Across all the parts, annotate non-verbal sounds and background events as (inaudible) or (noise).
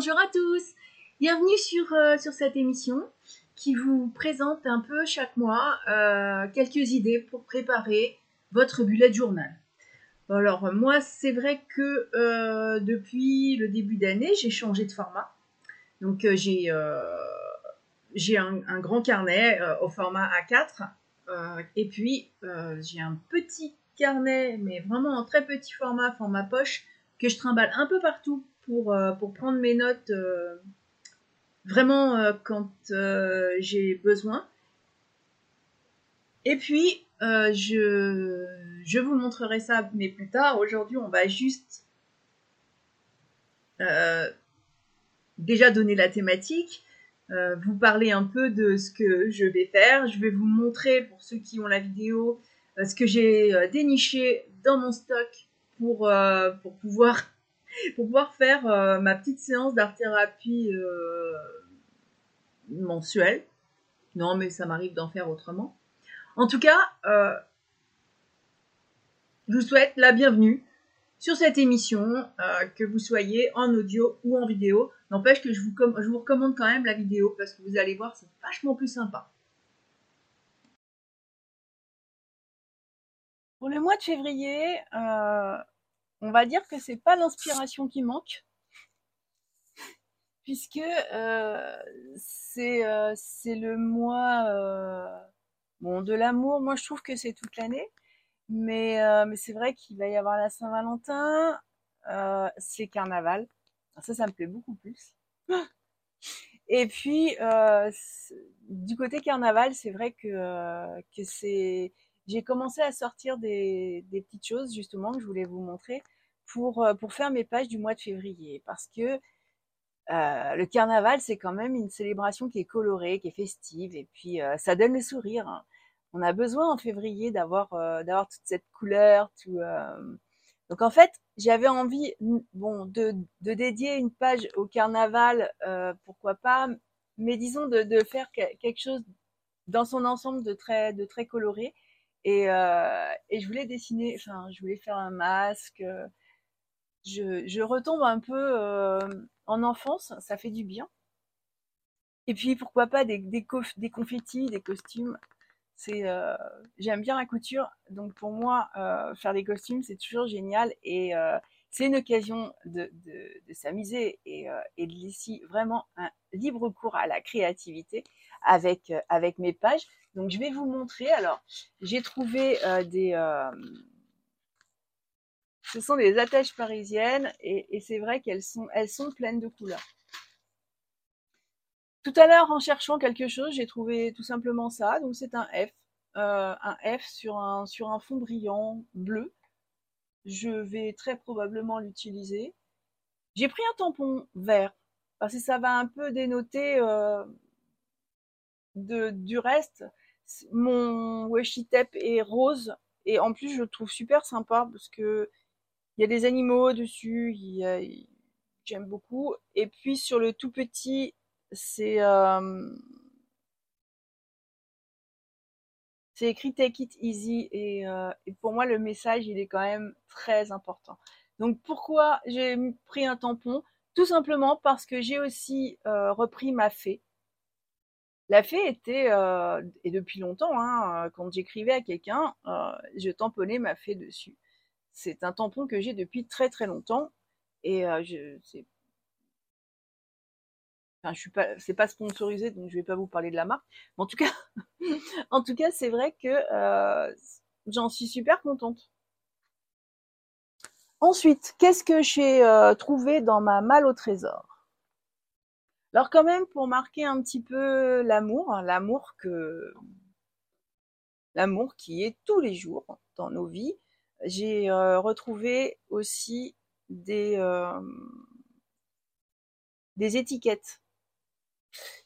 Bonjour à tous. Bienvenue sur, euh, sur cette émission qui vous présente un peu chaque mois euh, quelques idées pour préparer votre bullet journal. Alors moi, c'est vrai que euh, depuis le début d'année, j'ai changé de format. Donc j'ai j'ai un, un, grand carnet au format A4 et puis j'ai un petit carnet, mais vraiment en très petit format, format poche, que je trimballe un peu partout pour, euh, pour prendre mes notes euh, vraiment euh, quand j'ai besoin. Et puis, je, je vous montrerai ça, mais plus tard. Aujourd'hui, on va juste déjà donner la thématique, vous parler un peu de ce que je vais faire. Je vais vous montrer, pour ceux qui ont la vidéo, ce que j'ai déniché dans mon stock pour, pour pouvoir (laughs) pour pouvoir faire euh, ma petite séance d'art-thérapie euh, mensuelle. Non, mais ça m'arrive d'en faire autrement. En tout cas, euh, je vous souhaite la bienvenue sur cette émission, que vous soyez en audio ou en vidéo. N'empêche que je vous, je vous recommande quand même la vidéo parce que vous allez voir, c'est vachement plus sympa. Pour le mois de février, on va dire que c'est pas l'inspiration qui manque, puisque euh, c'est euh, c'est le mois euh, de l'amour. Moi, je trouve que c'est toute l'année, mais c'est vrai qu'il va y avoir la Saint-Valentin, c'est Carnaval. Ça, ça me plaît beaucoup plus. (laughs) Et puis, du côté carnaval, c'est vrai que c'est j'ai commencé à sortir des, petites choses justement que je voulais vous montrer pour, euh, pour faire mes pages du mois de février. Parce que euh, le carnaval, c'est quand même une célébration qui est colorée, qui est festive, et puis euh, ça donne le sourire. Hein. On a besoin en février d'avoir d'avoir toute cette couleur, tout. Donc en fait, j'avais envie, bon, de, de dédier une page au carnaval, pourquoi pas, mais disons de, de faire quelque chose dans son ensemble de très de très coloré et, euh, et je voulais dessiner, enfin, je voulais faire un masque. Je, retombe un peu euh, en enfance, ça fait du bien. Et puis pourquoi pas des, confettis, des costumes. Euh, j'aime bien la couture, donc pour moi, faire des costumes, c'est toujours génial et c'est une occasion de, s'amuser et, et de laisser vraiment un libre cours à la créativité avec, avec mes pages. Donc je vais vous montrer. Alors j'ai trouvé euh, des, euh, ce sont des attaches parisiennes et, c'est vrai qu'elles sont, elles sont pleines de couleurs. Tout à l'heure, en cherchant quelque chose, j'ai trouvé tout simplement ça. Donc c'est un F, euh, un F sur un fond brillant bleu. Je vais très probablement l'utiliser. J'ai pris un tampon vert parce que ça va un peu dénoter euh, de, du reste. Mon washi tape est rose et en plus je le trouve super sympa parce que il y a des animaux dessus, j'aime beaucoup. Et puis sur le tout petit, c'est euh, c'est écrit Take it easy et, euh, et, pour moi le message il est quand même très important. Donc pourquoi j'ai pris un tampon? Tout simplement parce que j'ai aussi euh, repris ma fée. La fée était, euh, et depuis longtemps, hein, quand j'écrivais à quelqu'un, euh, je tamponnais ma fée dessus. C'est un tampon que j'ai depuis très très longtemps et euh, je c'est enfin je suis pas c'est pas sponsorisé donc je vais pas vous parler de la marque en tout cas (laughs) en tout cas c'est vrai que euh, j'en suis super contente ensuite qu'est-ce que j'ai euh, trouvé dans ma malle au trésor? Alors quand même pour marquer un petit peu l'amour hein, l'amour que l'amour qui est tous les jours dans nos vies j'ai euh, retrouvé aussi des, euh, des étiquettes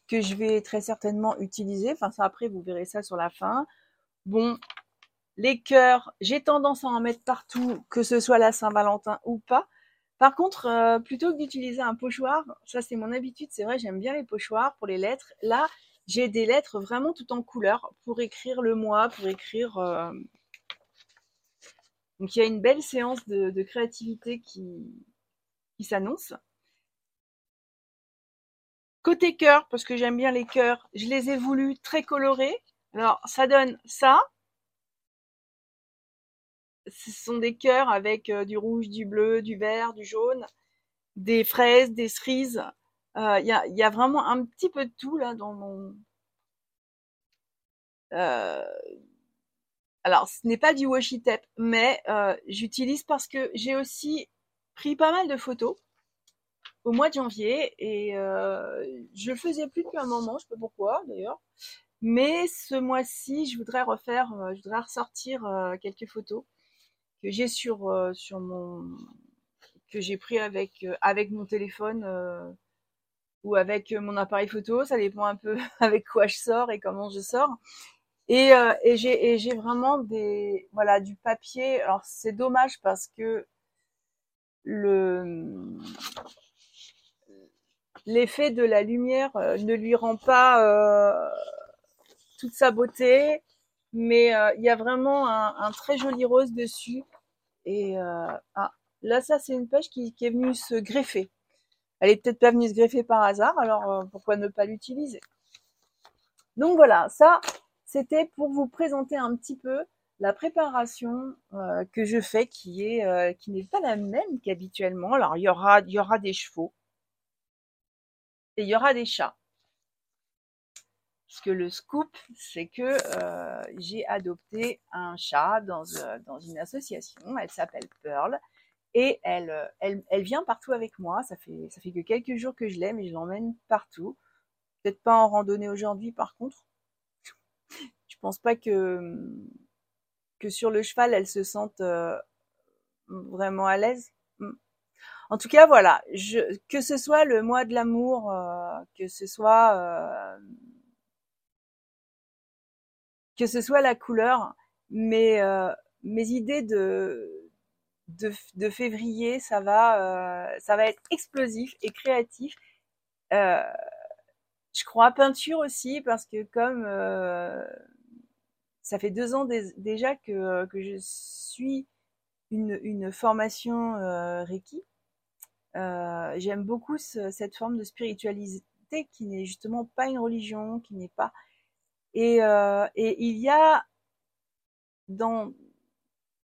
que je vais très certainement utiliser. Enfin, ça après, vous verrez ça sur la fin. Bon, les cœurs, j'ai tendance à en mettre partout, que ce soit la Saint-Valentin ou pas. Par contre, euh, plutôt que d'utiliser un pochoir, ça c'est mon habitude, c'est vrai, j'aime bien les pochoirs pour les lettres. Là, j'ai des lettres vraiment tout en couleur pour écrire le mois, pour écrire euh, donc il y a une belle séance de, de créativité qui, qui s'annonce. côté cœur, parce que j'aime bien les cœurs, je les ai voulus très colorés. Alors, ça donne ça. Ce sont des cœurs avec euh, du rouge, du bleu, du vert, du jaune, des fraises, des cerises. Euh, il y, a, vraiment un petit peu de tout là dans mon. Euh, alors, ce n'est pas du washi tape, mais j'utilise parce que j'ai aussi pris pas mal de photos au mois de janvier et je le faisais plus depuis un moment, je sais pas pourquoi d'ailleurs. Mais ce mois-ci, je voudrais refaire, je voudrais ressortir quelques photos que j'ai sur euh, sur mon que j'ai pris avec avec mon téléphone ou avec mon appareil photo, ça dépend un peu (laughs) avec quoi je sors et comment je sors. Et, et j'ai vraiment des voilà du papier. Alors c'est dommage parce que le l'effet de la lumière euh, ne lui rend pas euh, toute sa beauté, mais euh, il y a vraiment un, très joli rose dessus. Et ah, là, ça, c'est une pêche qui, est venue se greffer. Elle est peut-être pas venue se greffer par hasard, alors pourquoi ne pas l'utiliser? Donc voilà, ça, c'était pour vous présenter un petit peu la préparation que je fais, qui n'est pas la même qu'habituellement. Alors il y aura il y aura des chevaux, et il y aura des chats. Parce que le scoop, c'est que euh, j'ai adopté un chat dans, euh, dans une association. Elle s'appelle Pearl. Et elle, euh, elle, elle, vient partout avec moi. Ça fait, ça fait que quelques jours que je l'aime et je l'emmène partout. Peut-être pas en randonnée aujourd'hui, par contre. (laughs) je pense pas que, que sur le cheval, elle se sente vraiment à l'aise. En tout cas, voilà, je, que ce soit le mois de l'amour, euh, que ce soit euh, que ce soit la couleur, mais euh, mes idées de, de, février, ça va ça va être explosif et créatif. je crois à peinture aussi parce que comme ça fait deux ans déjà que, que je suis une, une formation Reiki euh, j'aime beaucoup cette forme de spiritualité qui n'est justement pas une religion, qui n'est pas. Et, euh, et il y a dans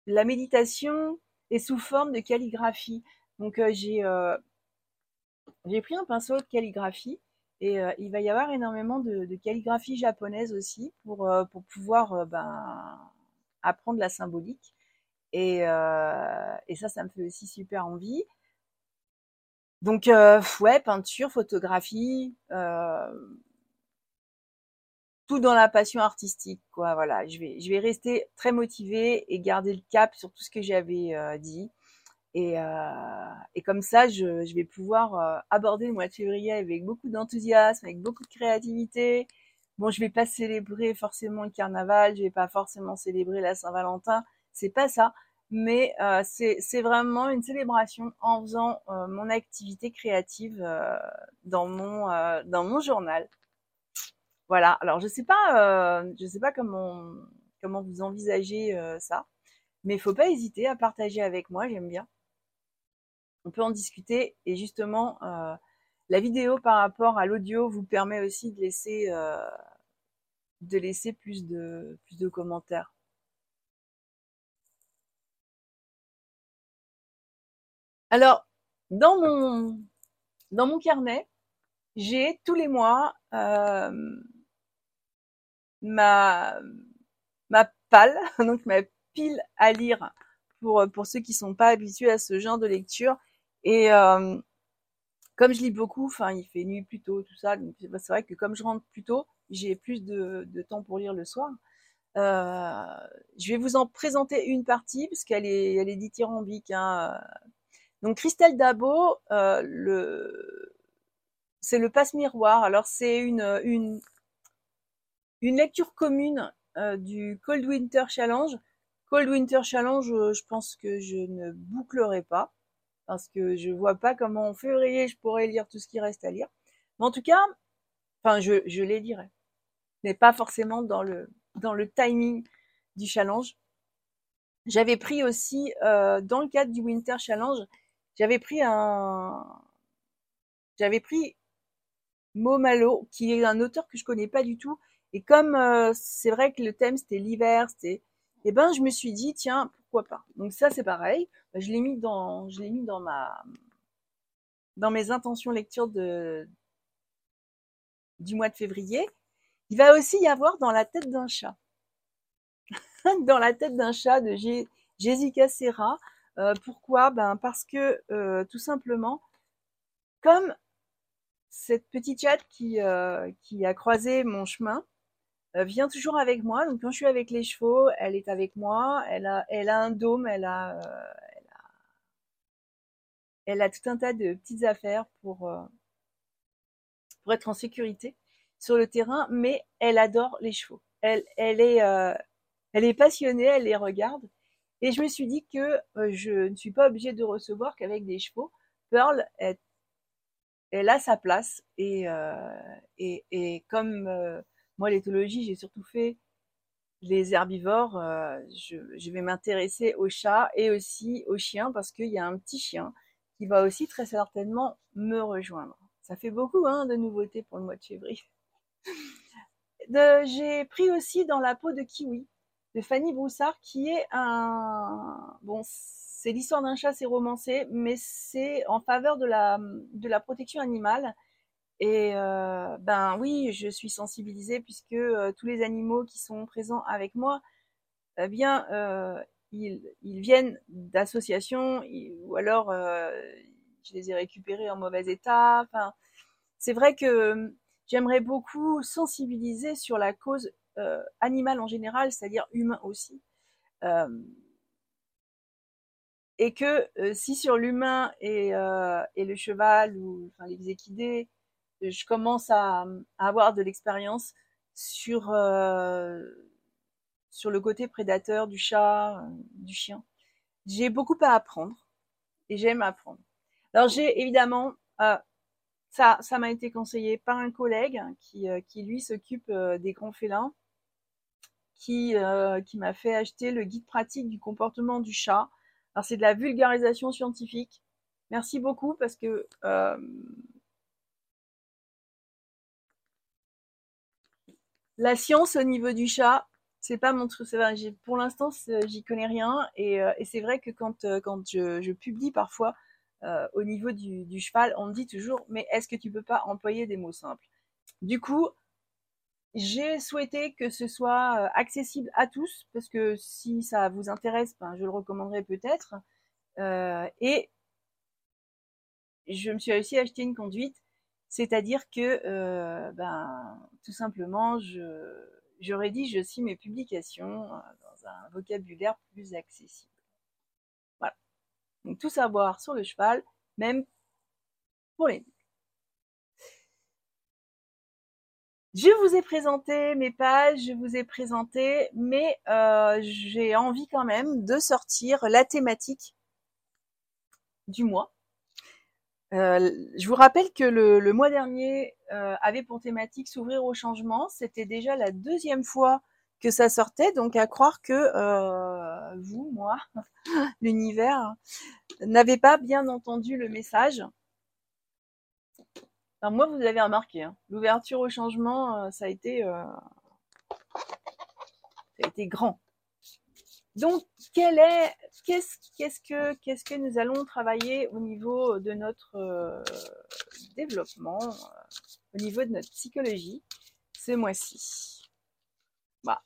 la méditation et sous forme de calligraphie. Donc euh, j'ai j'ai pris un pinceau de calligraphie et il va y avoir énormément de, de calligraphie japonaise aussi pour pour pouvoir ben, apprendre la symbolique. Et, et ça, ça me fait aussi super envie. Donc euh, ouais, peinture, photographie, euh, tout dans la passion artistique, quoi. Voilà, je vais, je vais rester très motivée et garder le cap sur tout ce que j'avais euh, dit. Et, et comme ça, je, je vais pouvoir aborder le mois de février avec beaucoup d'enthousiasme, avec beaucoup de créativité. Bon, je vais pas célébrer forcément le carnaval, je vais pas forcément célébrer la Saint-Valentin, c'est pas ça mais euh, c'est vraiment une célébration en faisant euh, mon activité créative euh, dans mon dans mon journal. Voilà. Alors je sais pas je sais pas comment comment vous envisagez ça, mais il faut pas hésiter à partager avec moi. J'aime bien. On peut en discuter et justement la vidéo par rapport à l'audio vous permet aussi de laisser de laisser plus de plus de commentaires. Alors, dans mon, dans mon carnet, j'ai tous les mois euh, ma, ma palle, (laughs) donc ma pile à lire pour, ceux qui sont pas habitués à ce genre de lecture. Et euh, comme je lis beaucoup, il fait nuit plus tôt, tout ça. c'est vrai que comme je rentre plus tôt, j'ai plus de, temps pour lire le soir. Euh, je vais vous en présenter une partie parce qu'elle est, elle est dithyrambique. Hein, donc Christelle Dabo, euh, c'est le passe-miroir. Alors c'est une, une lecture commune euh, du Cold Winter Challenge. Cold Winter Challenge, euh, je pense que je ne bouclerai pas parce que je vois pas comment en février je pourrais lire tout ce qui reste à lire. Mais en tout cas, enfin je, je les lirai, mais pas forcément dans le dans le timing du challenge. J'avais pris aussi euh, dans le cadre du Winter Challenge, j'avais pris un, j'avais pris Momalo, qui est un auteur que je connais pas du tout. Et comme euh, c'est vrai que le thème c'était l'hiver, c'était, eh ben je me suis dit tiens pourquoi pas. Donc ça c'est pareil, je l'ai mis dans, je l'ai mis dans ma, dans mes intentions lecture de du mois de février. Il va aussi y avoir dans la tête d'un chat, (laughs) dans la tête d'un chat de Jessica Serra. Euh, pourquoi? Ben parce que euh, tout simplement, comme cette petite chatte qui, qui a croisé mon chemin vient toujours avec moi. Donc quand je suis avec les chevaux, elle est avec moi. Elle a, elle a un dôme, elle a, a, elle a tout un tas de petites affaires pour pour être en sécurité sur le terrain, mais elle adore les chevaux. Elle, elle est, elle est passionnée, elle les regarde. Et je me suis dit que euh, je ne suis pas obligée de recevoir qu'avec des chevaux. Pearl, elle, elle a sa place. Et, euh, et, et comme euh, moi, l'éthologie, j'ai surtout fait les herbivores, euh, je, vais m'intéresser aux chats et aussi aux chiens parce qu'il y a un petit chien qui va aussi très certainement me rejoindre. Ça fait beaucoup hein, de nouveautés pour le mois de février. (laughs) J'ai pris aussi dans la peau de kiwi de Fanny Broussard, qui est un bon, c'est l'histoire d'un chat, c'est romancé, mais c'est en faveur de la de la protection animale. Et euh, ben oui, je suis sensibilisée puisque euh, tous les animaux qui sont présents avec moi, eh bien, euh, ils, viennent d'associations ou alors je les ai récupérés en mauvais état. Enfin, c'est vrai que j'aimerais beaucoup sensibiliser sur la cause euh, animal en général, c'est-à-dire humain aussi. Et que si sur l'humain et, le cheval ou les équidés, je commence à, avoir de l'expérience sur, sur le côté prédateur du chat, du chien. J'ai beaucoup à apprendre et j'aime apprendre. Alors j'ai évidemment ça, ça m'a été conseillé par un collègue qui, qui lui s'occupe des grands félins qui, euh, qui m'a fait acheter le guide pratique du comportement du chat. Alors c'est de la vulgarisation scientifique. Merci beaucoup parce que la science au niveau du chat, c'est pas mon truc. Pour l'instant, j'y connais rien et, euh, et c'est vrai que quand, euh, je, publie parfois euh, au niveau du, cheval, on me dit toujours mais est-ce que tu peux pas employer des mots simples? Du coup, j'ai souhaité que ce soit accessible à tous, parce que si ça vous intéresse, ben, je le recommanderais peut-être. Et je me suis réussi à acheter une conduite, c'est-à-dire que, euh, ben, tout simplement, je, je rédige aussi mes publications euh, dans un vocabulaire plus accessible. Voilà. Donc tout savoir sur le cheval, même pour les Je vous ai présenté mes pages, je vous ai présenté, mais euh, j'ai envie quand même de sortir la thématique du mois. Euh, je vous rappelle que le, mois dernier euh, avait pour thématique s'ouvrir au changement. C'était déjà la deuxième fois que ça sortait, donc à croire que euh, vous, moi, (laughs) l'univers, n'avez pas bien entendu le message. Alors moi, vous avez remarqué, hein, l'ouverture au changement, ça a été, ça a été grand. Donc, quel est, qu'est-ce, qu'est-ce que, nous allons travailler au niveau de notre euh, développement, au niveau de notre psychologie, ce mois-ci? Bah,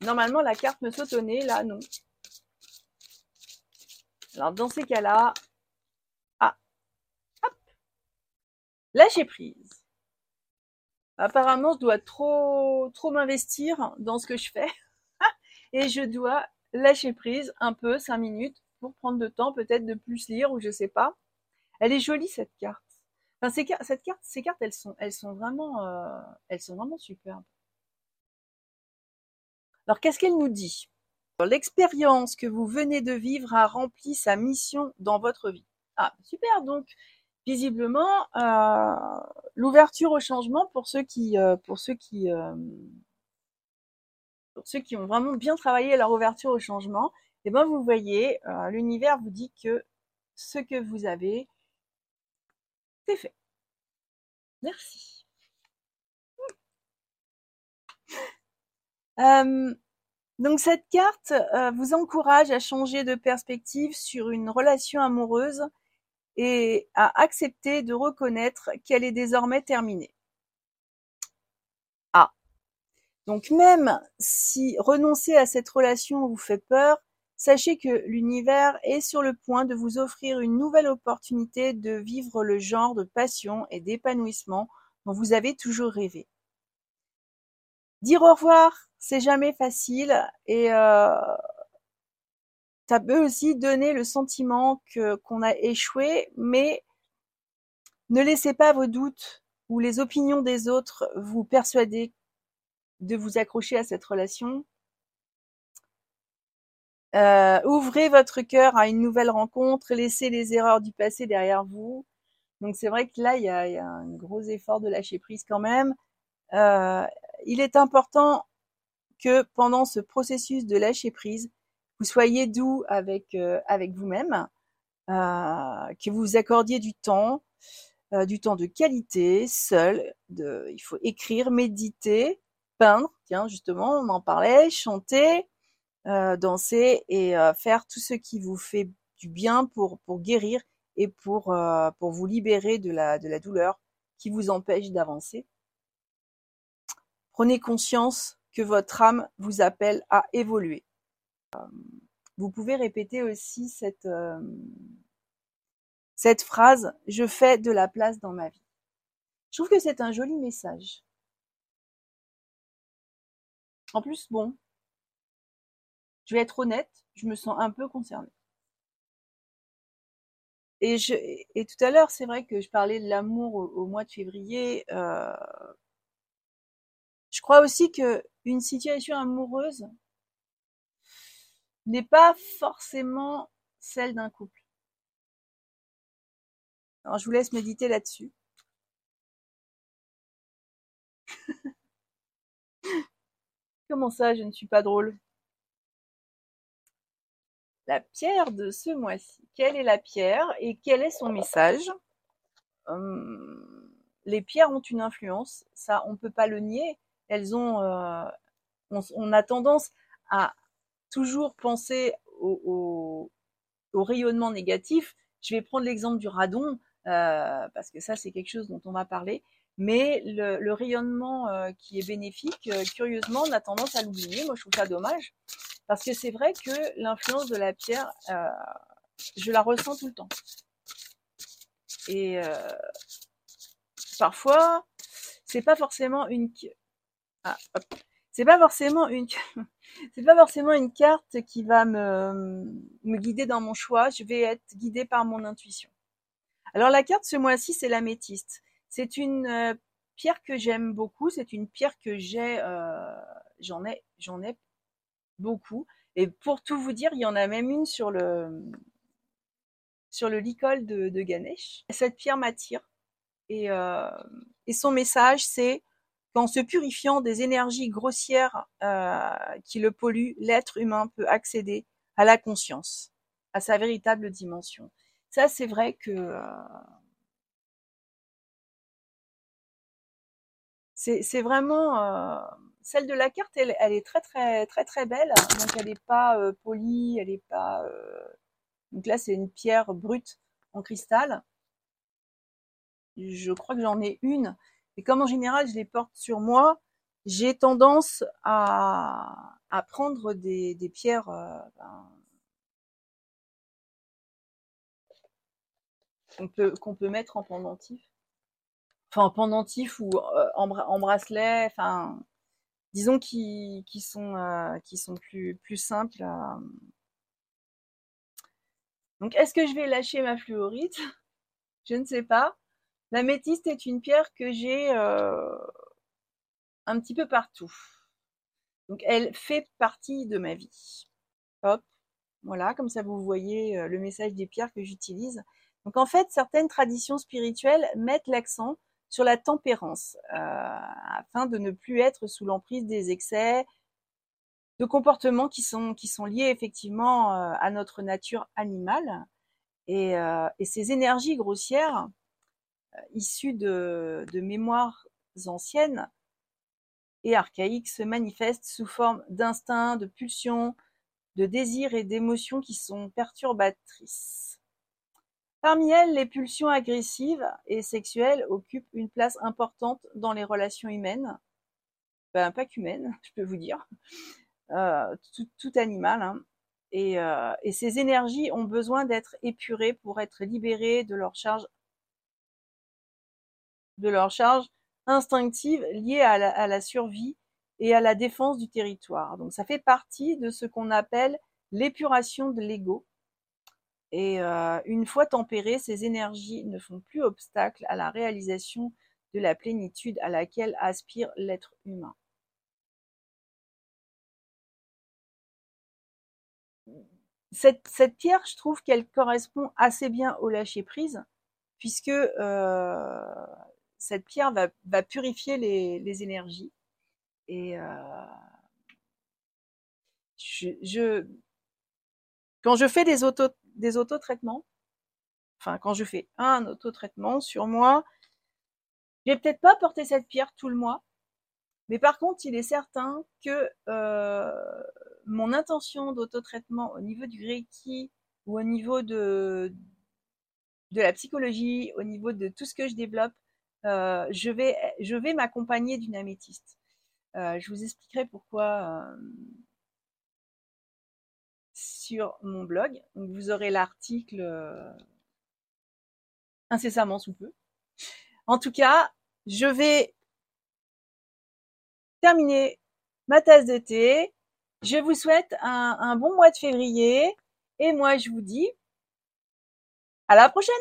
normalement, la carte me saute là, non. Alors, dans ces cas-là, Lâcher prise. Apparemment, je dois trop, trop m'investir dans ce que je fais. (laughs) et je dois lâcher prise un peu, cinq minutes, pour prendre le temps peut-être de plus lire ou je sais pas. Elle est jolie cette carte. Enfin, ces, cette carte, ces cartes, elles sont, elles sont vraiment, euh, elles sont vraiment superbes. Alors, qu'est-ce qu'elle nous dit? L'expérience que vous venez de vivre a rempli sa mission dans votre vie. Ah, super. Donc, visiblement euh, l'ouverture au changement pour ceux qui euh, pour ceux qui pour ceux qui ont vraiment bien travaillé leur ouverture au changement, et ben vous voyez, euh, l'univers vous dit que ce que vous avez, c'est fait. Merci. Hmm. Euh, donc cette carte euh, vous encourage à changer de perspective sur une relation amoureuse et à accepter de reconnaître qu'elle est désormais terminée. Donc même si renoncer à cette relation vous fait peur, sachez que l'univers est sur le point de vous offrir une nouvelle opportunité de vivre le genre de passion et d'épanouissement dont vous avez toujours rêvé. Dire au revoir, c'est jamais facile et euh, ça peut aussi donner le sentiment qu'on a échoué, mais ne laissez pas vos doutes ou les opinions des autres vous persuader de vous accrocher à cette relation. Euh, ouvrez votre cœur à une nouvelle rencontre, laissez les erreurs du passé derrière vous. Donc c'est vrai que là, il y a, un gros effort de lâcher prise quand même. Euh, il est important que pendant ce processus de lâcher prise, vous soyez doux avec euh, vous-même, que vous accordiez du temps, du temps de qualité, seul. Il faut écrire, méditer, peindre. Tiens, justement, on en parlait, chanter, danser et faire tout ce qui vous fait du bien pour guérir et pour pour vous libérer de la douleur qui vous empêche d'avancer. Prenez conscience que votre âme vous appelle à évoluer. Vous pouvez répéter aussi cette, euh, cette phrase Je fais de la place dans ma vie. Je trouve que c'est un joli message. En plus, bon, je vais être honnête, je me sens un peu concernée. Et, tout à l'heure, c'est vrai que je parlais de l'amour au, mois de février. Euh, je crois aussi que une situation amoureuse n'est pas forcément celle d'un couple. Alors je vous laisse méditer là-dessus. (laughs) Comment ça, je ne suis pas drôle? La pierre de ce mois-ci. Quelle est la pierre et quel est son message? Hum, Les pierres ont une influence, ça on ne peut pas le nier. Elles ont, euh, on, a tendance à toujours penser au, rayonnement négatif. Je vais prendre l'exemple du radon, parce que ça, c'est quelque chose dont on va parler. Mais le, rayonnement euh, qui est bénéfique, euh, curieusement, on a tendance à l'oublier. Moi, je trouve ça dommage. Parce que c'est vrai que l'influence de la pierre, je la ressens tout le temps. Et parfois, c'est pas forcément une... Ah, c'est pas forcément une (laughs) c'est pas forcément une carte qui va me, me guider dans mon choix. Je vais être guidée par mon intuition. Alors la carte ce mois-ci, c'est l'améthyste. C'est une euh, pierre que j'aime beaucoup. C'est une pierre que j'ai, euh, j'en ai, j'en ai beaucoup. Et pour tout vous dire, il y en a même une sur le sur le licol de, Ganesh. Cette pierre m'attire. Et, euh, et son message, c'est qu'en se purifiant des énergies grossières euh, qui le polluent, l'être humain peut accéder à la conscience, à sa véritable dimension. Ça, c'est vrai que euh, c'est vraiment euh, celle de la carte. Elle, elle, est très très très très belle. Donc elle n'est pas euh, polie, elle n'est pas. Euh, donc là, c'est une pierre brute en cristal. Je crois que j'en ai une et comme en général, je les porte sur moi, j'ai tendance à, à prendre des, des pierres euh, ben, qu'on peut, mettre en pendentif. Enfin, en pendentif ou euh, en, bracelet. Enfin, disons qui, sont, euh, sont plus, plus simples. Donc, est-ce que je vais lâcher ma fluorite? Je ne sais pas. La métiste est une pierre que j'ai euh, un petit peu partout. Donc elle fait partie de ma vie. Hop, voilà, comme ça vous voyez le message des pierres que j'utilise. Donc en fait, certaines traditions spirituelles mettent l'accent sur la tempérance, euh, afin de ne plus être sous l'emprise des excès, de comportements qui sont, qui sont liés effectivement à notre nature animale. Et, et ces énergies grossières, issus de, de mémoires anciennes et archaïques se manifestent sous forme d'instincts, de pulsions, de désirs et d'émotions qui sont perturbatrices. Parmi elles, les pulsions agressives et sexuelles occupent une place importante dans les relations humaines. Ben, pas qu'humaines, (laughs) je peux vous dire. Euh, tout, animal. Hein. Euh, et, ces énergies ont besoin d'être épurées pour être libérées de leur charge de leur charge instinctive liée à la, survie et à la défense du territoire. Donc ça fait partie de ce qu'on appelle l'épuration de l'ego. Et euh, une fois tempérées, ces énergies ne font plus obstacle à la réalisation de la plénitude à laquelle aspire l'être humain. Cette, pierre, je trouve qu'elle correspond assez bien au lâcher prise, puisque euh, cette pierre va, purifier les, énergies. Et euh, quand je fais des auto des autotraitements, enfin quand je fais un autotraitement sur moi, je vais peut-être pas porter cette pierre tout le mois, mais par contre, il est certain que euh, mon intention d'autotraitement au niveau du Reiki ou au niveau de, de la psychologie, au niveau de tout ce que je développe, euh, je vais, je vais m'accompagner d'une améthyste. Euh, je vous expliquerai pourquoi sur mon blog. Vous aurez l'article euh, incessamment sous peu. En tout cas, je vais terminer ma thèse de thé. Je vous souhaite un bon mois de février et moi je vous dis à la prochaine